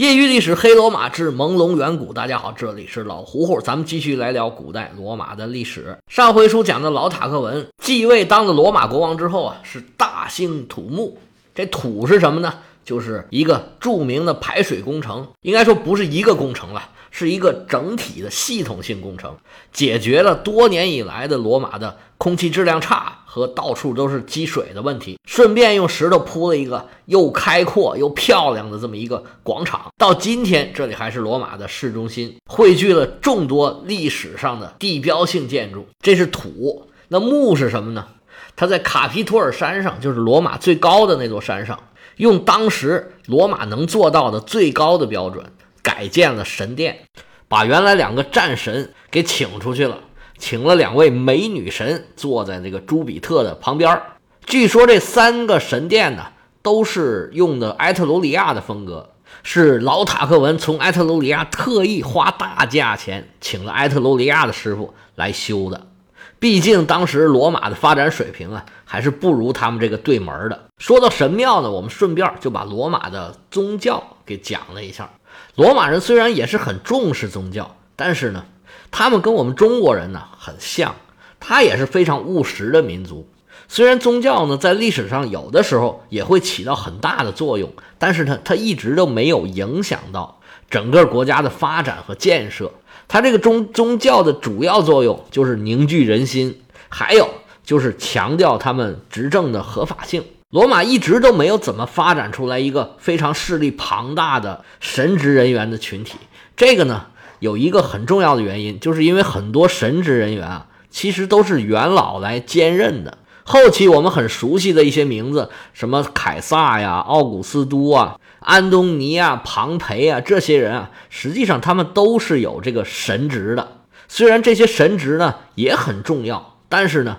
业余历史黑罗马之朦胧远古，大家好，这里是老胡胡，咱们继续来聊古代罗马的历史。上回书讲的老塔克文继位当了罗马国王之后啊，是大兴土木。这土是什么呢？就是一个著名的排水工程，应该说不是一个工程了。是一个整体的系统性工程，解决了多年以来的罗马的空气质量差和到处都是积水的问题。顺便用石头铺了一个又开阔又漂亮的这么一个广场。到今天，这里还是罗马的市中心，汇聚了众多历史上的地标性建筑。这是土，那木是什么呢？它在卡皮托尔山上，就是罗马最高的那座山上，用当时罗马能做到的最高的标准。改建了神殿，把原来两个战神给请出去了，请了两位美女神坐在这个朱比特的旁边。据说这三个神殿呢，都是用的埃特鲁里亚的风格，是老塔克文从埃特鲁里亚特意花大价钱请了埃特鲁里亚的师傅来修的。毕竟当时罗马的发展水平啊，还是不如他们这个对门的。说到神庙呢，我们顺便就把罗马的宗教给讲了一下。罗马人虽然也是很重视宗教，但是呢，他们跟我们中国人呢很像，他也是非常务实的民族。虽然宗教呢在历史上有的时候也会起到很大的作用，但是它它一直都没有影响到整个国家的发展和建设。它这个宗宗教的主要作用就是凝聚人心，还有就是强调他们执政的合法性。罗马一直都没有怎么发展出来一个非常势力庞大的神职人员的群体。这个呢，有一个很重要的原因，就是因为很多神职人员啊，其实都是元老来兼任的。后期我们很熟悉的一些名字，什么凯撒呀、奥古斯都啊、安东尼啊、庞培啊，这些人啊，实际上他们都是有这个神职的。虽然这些神职呢也很重要，但是呢。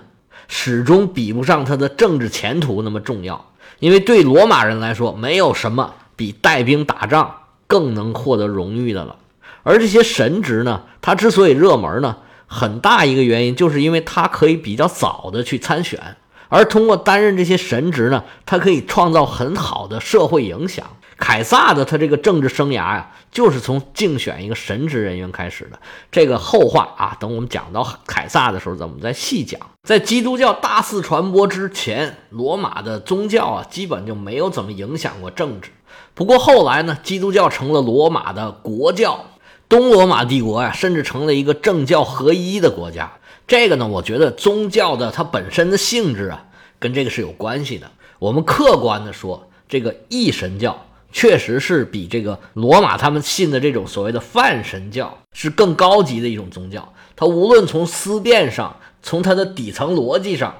始终比不上他的政治前途那么重要，因为对罗马人来说，没有什么比带兵打仗更能获得荣誉的了。而这些神职呢，他之所以热门呢，很大一个原因就是因为他可以比较早的去参选，而通过担任这些神职呢，他可以创造很好的社会影响。凯撒的他这个政治生涯呀，就是从竞选一个神职人员开始的。这个后话啊，等我们讲到凯撒的时候，咱们再细讲。在基督教大肆传播之前，罗马的宗教啊，基本就没有怎么影响过政治。不过后来呢，基督教成了罗马的国教，东罗马帝国呀，甚至成了一个政教合一的国家。这个呢，我觉得宗教的它本身的性质啊，跟这个是有关系的。我们客观的说，这个一神教。确实是比这个罗马他们信的这种所谓的泛神教是更高级的一种宗教。它无论从思辨上，从它的底层逻辑上，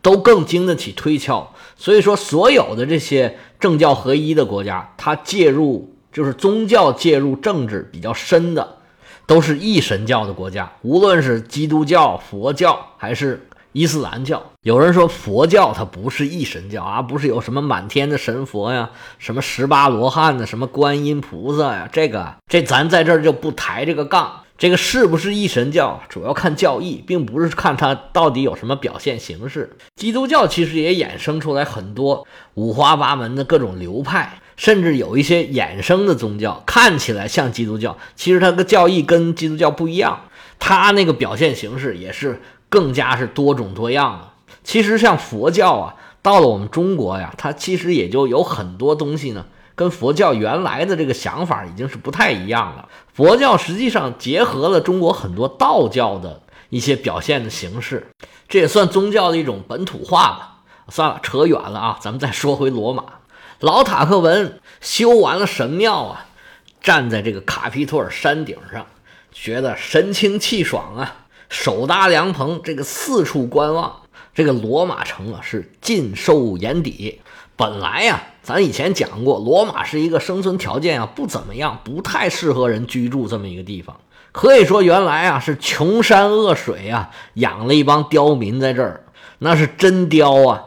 都更经得起推敲。所以说，所有的这些政教合一的国家，它介入就是宗教介入政治比较深的，都是一神教的国家。无论是基督教、佛教还是。伊斯兰教有人说佛教它不是一神教啊，不是有什么满天的神佛呀，什么十八罗汉呢，什么观音菩萨呀，这个这咱在这儿就不抬这个杠。这个是不是一神教，主要看教义，并不是看它到底有什么表现形式。基督教其实也衍生出来很多五花八门的各种流派，甚至有一些衍生的宗教，看起来像基督教，其实它的教义跟基督教不一样，它那个表现形式也是。更加是多种多样的。其实像佛教啊，到了我们中国呀，它其实也就有很多东西呢，跟佛教原来的这个想法已经是不太一样了。佛教实际上结合了中国很多道教的一些表现的形式，这也算宗教的一种本土化吧。算了，扯远了啊，咱们再说回罗马。老塔克文修完了神庙啊，站在这个卡皮托尔山顶上，觉得神清气爽啊。手搭凉棚，这个四处观望，这个罗马城啊是尽收眼底。本来呀，咱以前讲过，罗马是一个生存条件啊不怎么样，不太适合人居住这么一个地方。可以说，原来啊是穷山恶水啊，养了一帮刁民在这儿，那是真刁啊，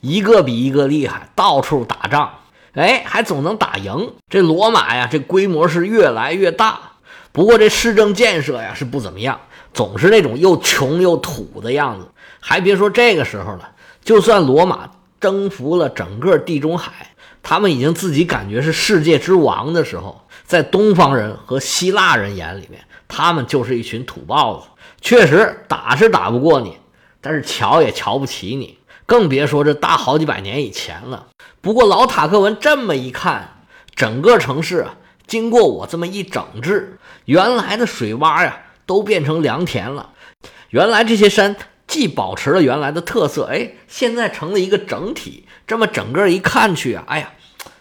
一个比一个厉害，到处打仗，哎，还总能打赢。这罗马呀，这规模是越来越大，不过这市政建设呀是不怎么样。总是那种又穷又土的样子，还别说这个时候了。就算罗马征服了整个地中海，他们已经自己感觉是世界之王的时候，在东方人和希腊人眼里面，他们就是一群土包子。确实打是打不过你，但是瞧也瞧不起你，更别说这大好几百年以前了。不过老塔克文这么一看，整个城市啊，经过我这么一整治，原来的水洼呀都变成良田了。原来这些山既保持了原来的特色，哎，现在成了一个整体。这么整个一看去啊，哎呀，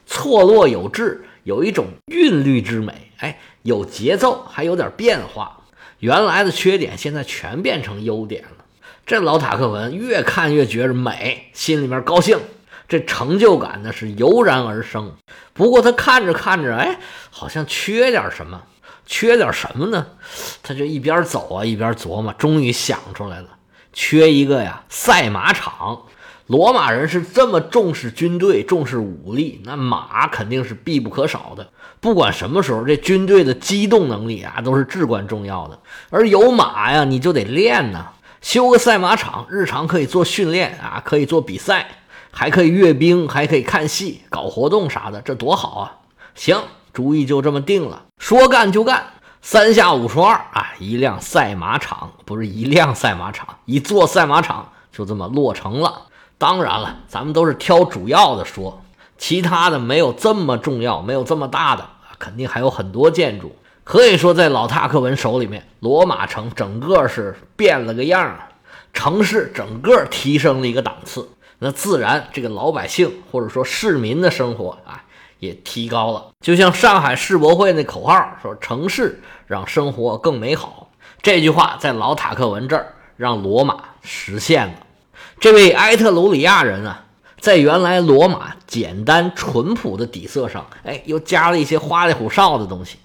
错落有致，有一种韵律之美，哎，有节奏，还有点变化。原来的缺点现在全变成优点了。这老塔克文越看越觉着美，心里面高兴，这成就感呢是油然而生。不过他看着看着，哎，好像缺点什么，缺点什么呢？他就一边走啊一边琢磨，终于想出来了，缺一个呀赛马场。罗马人是这么重视军队、重视武力，那马肯定是必不可少的。不管什么时候，这军队的机动能力啊，都是至关重要的。而有马呀，你就得练呐，修个赛马场，日常可以做训练啊，可以做比赛，还可以阅兵，还可以看戏、搞活动啥的，这多好啊！行，主意就这么定了，说干就干，三下五除二啊，一辆赛马场不是一辆赛马场，一座赛马场就这么落成了。当然了，咱们都是挑主要的说，其他的没有这么重要，没有这么大的，肯定还有很多建筑。可以说，在老塔克文手里面，罗马城整个是变了个样啊，城市整个提升了一个档次。那自然，这个老百姓或者说市民的生活啊，也提高了。就像上海世博会那口号说：“城市让生活更美好。”这句话在老塔克文这儿让罗马实现了。这位埃特鲁里亚人啊，在原来罗马简单淳朴的底色上，哎，又加了一些花里胡哨的东西。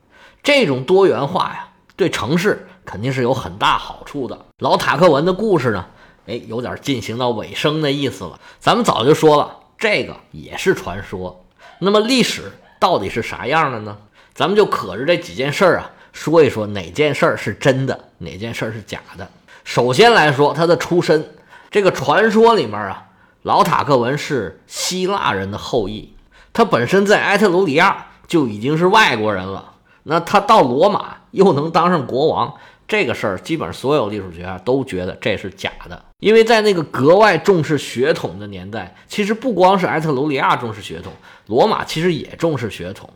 这种多元化呀，对城市肯定是有很大好处的。老塔克文的故事呢，哎，有点进行到尾声的意思了。咱们早就说了，这个也是传说。那么历史到底是啥样的呢？咱们就可着这几件事儿啊，说一说哪件事儿是真的，哪件事儿是假的。首先来说，他的出身。这个传说里面啊，老塔克文是希腊人的后裔，他本身在埃特鲁里亚就已经是外国人了。那他到罗马又能当上国王，这个事儿基本上所有历史学家都觉得这是假的，因为在那个格外重视血统的年代，其实不光是埃特鲁里亚重视血统，罗马其实也重视血统。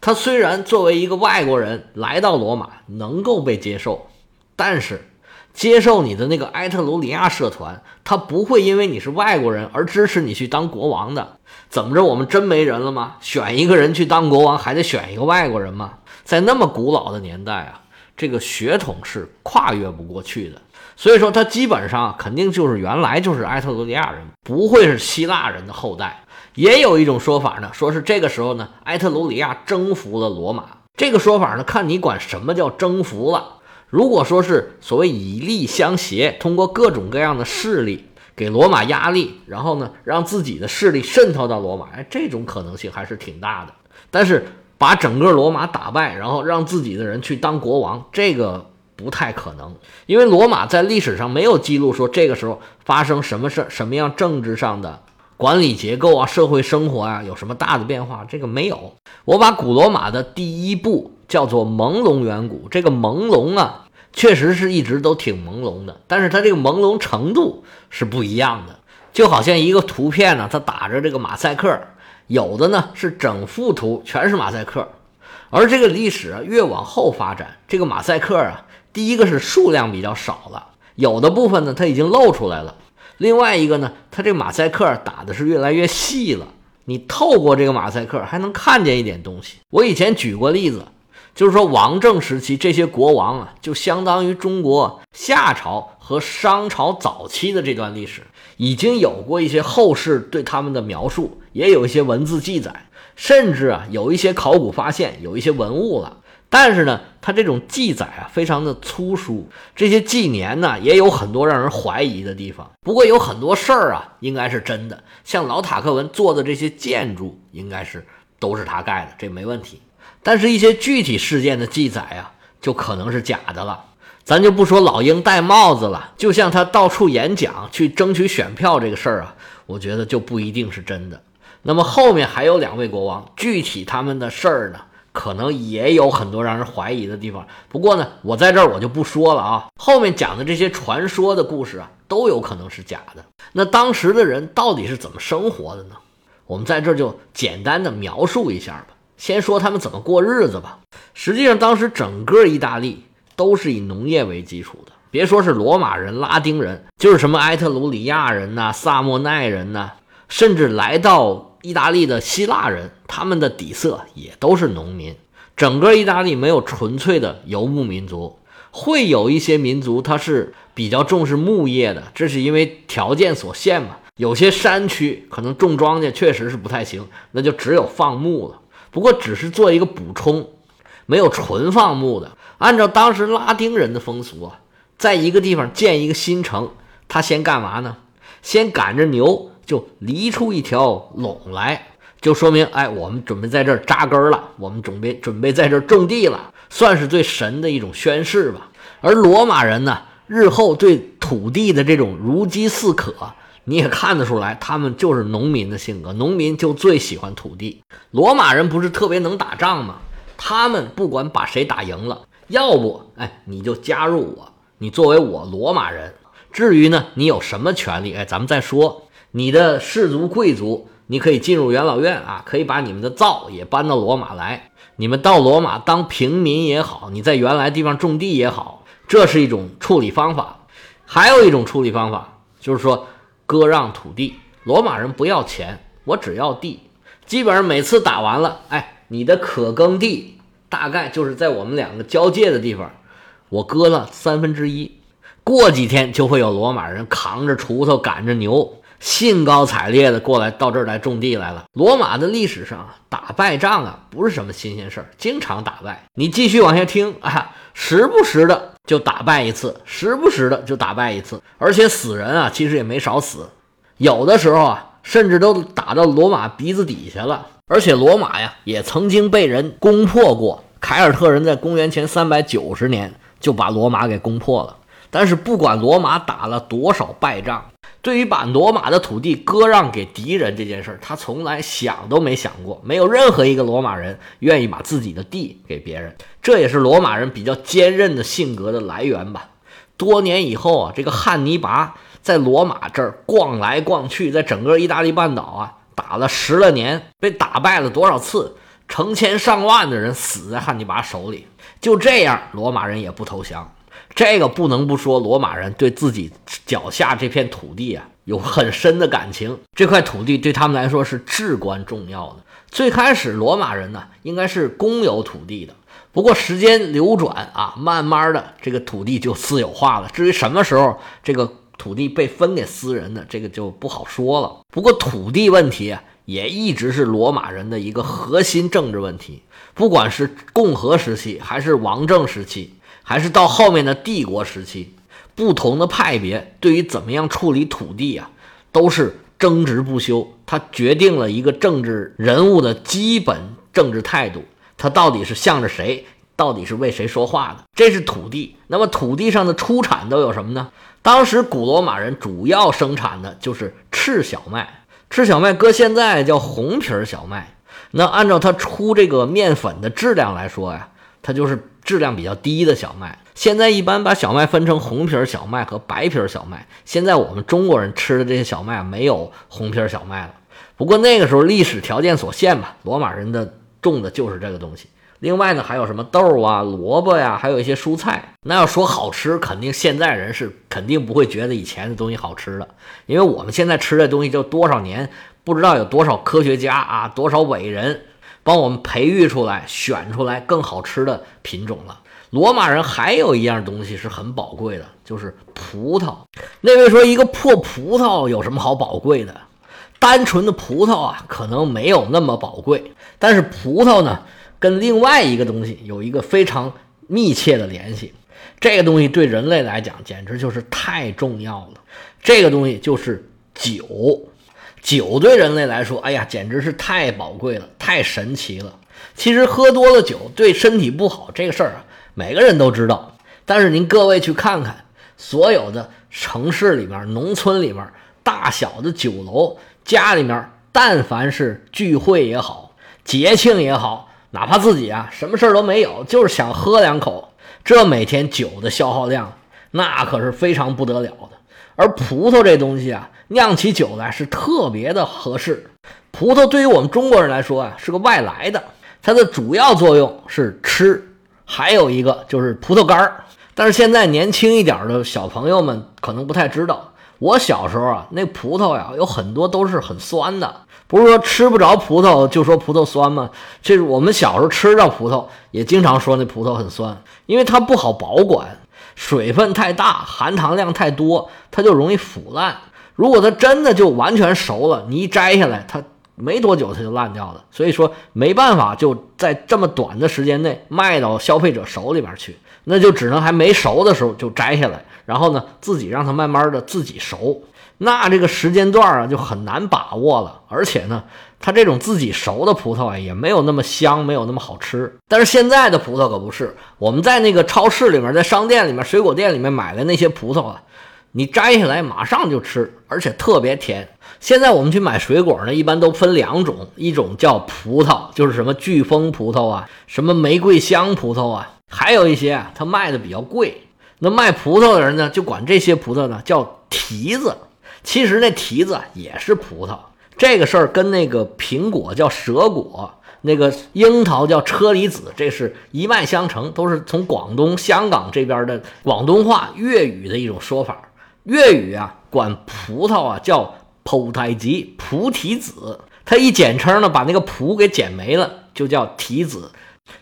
他虽然作为一个外国人来到罗马能够被接受，但是。接受你的那个埃特鲁里亚社团，他不会因为你是外国人而支持你去当国王的。怎么着，我们真没人了吗？选一个人去当国王，还得选一个外国人吗？在那么古老的年代啊，这个血统是跨越不过去的。所以说，他基本上肯定就是原来就是埃特鲁里亚人，不会是希腊人的后代。也有一种说法呢，说是这个时候呢，埃特鲁里亚征服了罗马。这个说法呢，看你管什么叫征服了。如果说是所谓以力相胁，通过各种各样的势力给罗马压力，然后呢让自己的势力渗透到罗马，哎，这种可能性还是挺大的。但是把整个罗马打败，然后让自己的人去当国王，这个不太可能，因为罗马在历史上没有记录说这个时候发生什么事什么样政治上的管理结构啊、社会生活啊有什么大的变化，这个没有。我把古罗马的第一步叫做朦胧远古，这个朦胧啊。确实是一直都挺朦胧的，但是它这个朦胧程度是不一样的，就好像一个图片呢，它打着这个马赛克，有的呢是整幅图全是马赛克，而这个历史越往后发展，这个马赛克啊，第一个是数量比较少了，有的部分呢它已经露出来了，另外一个呢，它这马赛克打的是越来越细了，你透过这个马赛克还能看见一点东西。我以前举过例子。就是说，王政时期这些国王啊，就相当于中国夏朝和商朝早期的这段历史，已经有过一些后世对他们的描述，也有一些文字记载，甚至啊有一些考古发现，有一些文物了。但是呢，它这种记载啊非常的粗疏，这些纪年呢也有很多让人怀疑的地方。不过有很多事儿啊应该是真的，像老塔克文做的这些建筑，应该是都是他盖的，这没问题。但是，一些具体事件的记载啊，就可能是假的了。咱就不说老鹰戴帽子了，就像他到处演讲去争取选票这个事儿啊，我觉得就不一定是真的。那么后面还有两位国王，具体他们的事儿呢，可能也有很多让人怀疑的地方。不过呢，我在这儿我就不说了啊。后面讲的这些传说的故事啊，都有可能是假的。那当时的人到底是怎么生活的呢？我们在这儿就简单的描述一下吧。先说他们怎么过日子吧。实际上，当时整个意大利都是以农业为基础的。别说是罗马人、拉丁人，就是什么埃特鲁里亚人呐、萨莫奈人呐，甚至来到意大利的希腊人，他们的底色也都是农民。整个意大利没有纯粹的游牧民族，会有一些民族他是比较重视牧业的，这是因为条件所限嘛。有些山区可能种庄稼确实是不太行，那就只有放牧了。不过只是做一个补充，没有纯放牧的。按照当时拉丁人的风俗啊。在一个地方建一个新城，他先干嘛呢？先赶着牛就犁出一条垄来，就说明哎，我们准备在这儿扎根了，我们准备准备在这儿种地了，算是对神的一种宣誓吧。而罗马人呢，日后对土地的这种如饥似渴，你也看得出来，他们就是农民的性格，农民就最喜欢土地。罗马人不是特别能打仗吗？他们不管把谁打赢了，要不哎，你就加入我。你作为我罗马人，至于呢，你有什么权利？哎，咱们再说。你的氏族贵族，你可以进入元老院啊，可以把你们的灶也搬到罗马来。你们到罗马当平民也好，你在原来地方种地也好，这是一种处理方法。还有一种处理方法，就是说割让土地。罗马人不要钱，我只要地。基本上每次打完了，哎，你的可耕地大概就是在我们两个交界的地方。我割了三分之一，过几天就会有罗马人扛着锄头赶着牛，兴高采烈的过来到这儿来种地来了。罗马的历史上啊，打败仗啊不是什么新鲜事儿，经常打败。你继续往下听 啊，时不时的就打败一次，时不时的就打败一次，而且死人啊其实也没少死，有的时候啊甚至都打到罗马鼻子底下了。而且罗马呀也曾经被人攻破过，凯尔特人在公元前三百九十年。就把罗马给攻破了，但是不管罗马打了多少败仗，对于把罗马的土地割让给敌人这件事儿，他从来想都没想过。没有任何一个罗马人愿意把自己的地给别人，这也是罗马人比较坚韧的性格的来源吧。多年以后啊，这个汉尼拔在罗马这儿逛来逛去，在整个意大利半岛啊打了十来年，被打败了多少次，成千上万的人死在汉尼拔手里。就这样，罗马人也不投降。这个不能不说，罗马人对自己脚下这片土地啊有很深的感情。这块土地对他们来说是至关重要的。最开始，罗马人呢应该是公有土地的，不过时间流转啊，慢慢的这个土地就私有化了。至于什么时候这个土地被分给私人的，这个就不好说了。不过土地问题啊，也一直是罗马人的一个核心政治问题。不管是共和时期，还是王政时期，还是到后面的帝国时期，不同的派别对于怎么样处理土地啊，都是争执不休。它决定了一个政治人物的基本政治态度，他到底是向着谁，到底是为谁说话的。这是土地。那么土地上的出产都有什么呢？当时古罗马人主要生产的就是赤小麦，赤小麦搁现在叫红皮儿小麦。那按照它出这个面粉的质量来说呀，它就是质量比较低的小麦。现在一般把小麦分成红皮小麦和白皮小麦。现在我们中国人吃的这些小麦没有红皮小麦了。不过那个时候历史条件所限吧，罗马人的种的就是这个东西。另外呢，还有什么豆啊、萝卜呀，还有一些蔬菜。那要说好吃，肯定现在人是肯定不会觉得以前的东西好吃的，因为我们现在吃的东西就多少年。不知道有多少科学家啊，多少伟人帮我们培育出来、选出来更好吃的品种了。罗马人还有一样东西是很宝贵的，就是葡萄。那位说一个破葡萄有什么好宝贵的？单纯的葡萄啊，可能没有那么宝贵。但是葡萄呢，跟另外一个东西有一个非常密切的联系。这个东西对人类来讲简直就是太重要了。这个东西就是酒。酒对人类来说，哎呀，简直是太宝贵了，太神奇了。其实喝多了酒对身体不好这个事儿啊，每个人都知道。但是您各位去看看，所有的城市里面、农村里面，大小的酒楼、家里面，但凡是聚会也好、节庆也好，哪怕自己啊什么事儿都没有，就是想喝两口，这每天酒的消耗量那可是非常不得了的。而葡萄这东西啊，酿起酒来是特别的合适。葡萄对于我们中国人来说啊，是个外来的，它的主要作用是吃，还有一个就是葡萄干儿。但是现在年轻一点的小朋友们可能不太知道，我小时候啊，那葡萄呀有很多都是很酸的。不是说吃不着葡萄就说葡萄酸吗？这是我们小时候吃着葡萄也经常说那葡萄很酸，因为它不好保管，水分太大，含糖量太多，它就容易腐烂。如果它真的就完全熟了，你一摘下来，它没多久它就烂掉了。所以说没办法就在这么短的时间内卖到消费者手里边去，那就只能还没熟的时候就摘下来，然后呢自己让它慢慢的自己熟。那这个时间段啊就很难把握了，而且呢，它这种自己熟的葡萄啊也没有那么香，没有那么好吃。但是现在的葡萄可不是，我们在那个超市里面、在商店里面、水果店里面买的那些葡萄啊，你摘下来马上就吃，而且特别甜。现在我们去买水果呢，一般都分两种，一种叫葡萄，就是什么飓风葡萄啊，什么玫瑰香葡萄啊，还有一些啊，它卖的比较贵。那卖葡萄的人呢，就管这些葡萄呢叫提子。其实那提子也是葡萄，这个事儿跟那个苹果叫蛇果，那个樱桃叫车厘子，这是一脉相承，都是从广东、香港这边的广东话粤语的一种说法。粤语啊，管葡萄啊叫葡太吉，菩提子。它一简称呢，把那个葡给剪没了，就叫提子。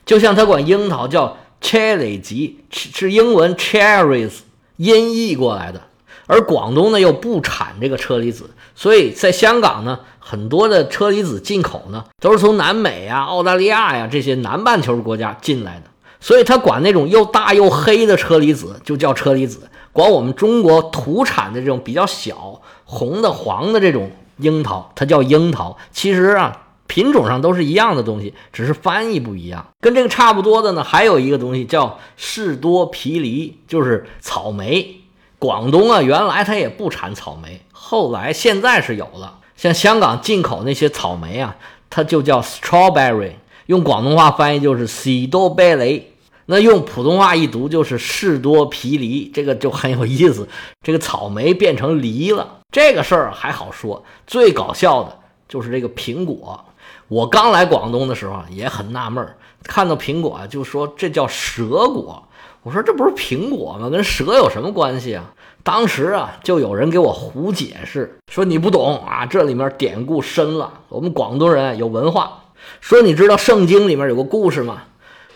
就像他管樱桃叫 cherry 吉，是英文 cherries 音译过来的。而广东呢又不产这个车厘子，所以在香港呢，很多的车厘子进口呢都是从南美呀、澳大利亚呀这些南半球国家进来的，所以他管那种又大又黑的车厘子就叫车厘子，管我们中国土产的这种比较小、红的、黄的这种樱桃，它叫樱桃。其实啊，品种上都是一样的东西，只是翻译不一样。跟这个差不多的呢，还有一个东西叫士多啤梨，就是草莓。广东啊，原来它也不产草莓，后来现在是有了。像香港进口那些草莓啊，它就叫 strawberry，用广东话翻译就是喜多贝雷，那用普通话一读就是士多啤梨，这个就很有意思。这个草莓变成梨了，这个事儿还好说。最搞笑的就是这个苹果。我刚来广东的时候也很纳闷，看到苹果就说这叫蛇果。我说这不是苹果吗？跟蛇有什么关系啊？当时啊，就有人给我胡解释，说你不懂啊，这里面典故深了。我们广东人有文化，说你知道圣经里面有个故事吗？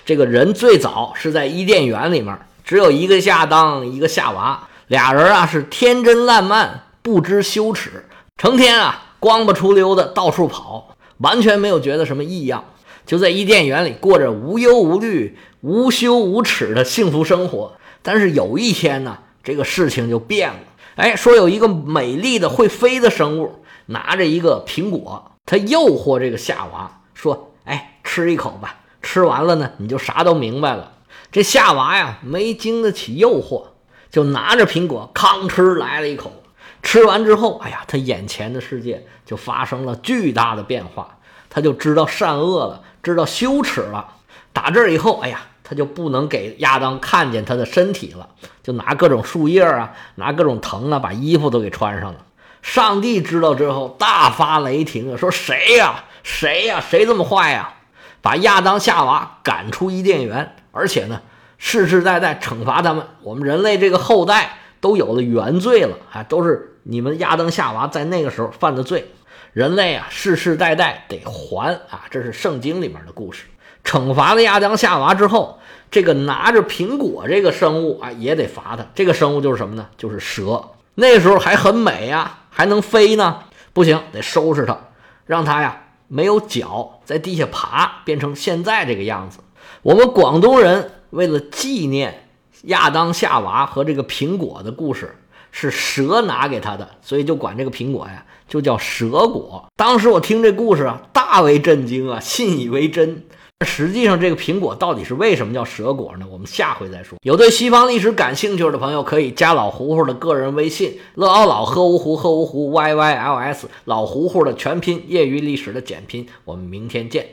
这个人最早是在伊甸园里面，只有一个亚当，一个夏娃，俩人啊是天真烂漫，不知羞耻，成天啊光不出溜的到处跑，完全没有觉得什么异样。就在伊甸园里过着无忧无虑、无羞无耻的幸福生活。但是有一天呢，这个事情就变了。哎，说有一个美丽的会飞的生物，拿着一个苹果，他诱惑这个夏娃说：“哎，吃一口吧，吃完了呢，你就啥都明白了。”这夏娃呀，没经得起诱惑，就拿着苹果吭哧来了一口。吃完之后，哎呀，他眼前的世界就发生了巨大的变化，他就知道善恶了。知道羞耻了，打这儿以后，哎呀，他就不能给亚当看见他的身体了，就拿各种树叶啊，拿各种藤啊，把衣服都给穿上了。上帝知道之后大发雷霆啊，说谁呀，谁呀，谁这么坏呀？把亚当夏娃赶出伊甸园，而且呢，世世代代惩罚他们。我们人类这个后代都有了原罪了，啊，都是你们亚当夏娃在那个时候犯的罪。人类啊，世世代代得还啊！这是圣经里面的故事。惩罚了亚当夏娃之后，这个拿着苹果这个生物啊，也得罚他。这个生物就是什么呢？就是蛇。那时候还很美呀，还能飞呢。不行，得收拾它，让它呀没有脚，在地下爬，变成现在这个样子。我们广东人为了纪念亚当夏娃和这个苹果的故事。是蛇拿给他的，所以就管这个苹果呀，就叫蛇果。当时我听这故事啊，大为震惊啊，信以为真。实际上，这个苹果到底是为什么叫蛇果呢？我们下回再说。有对西方历史感兴趣的朋友，可以加老胡胡的个人微信：乐奥老喝芜湖喝芜湖 y y l s，老胡胡的全拼，业余历史的简拼。我们明天见。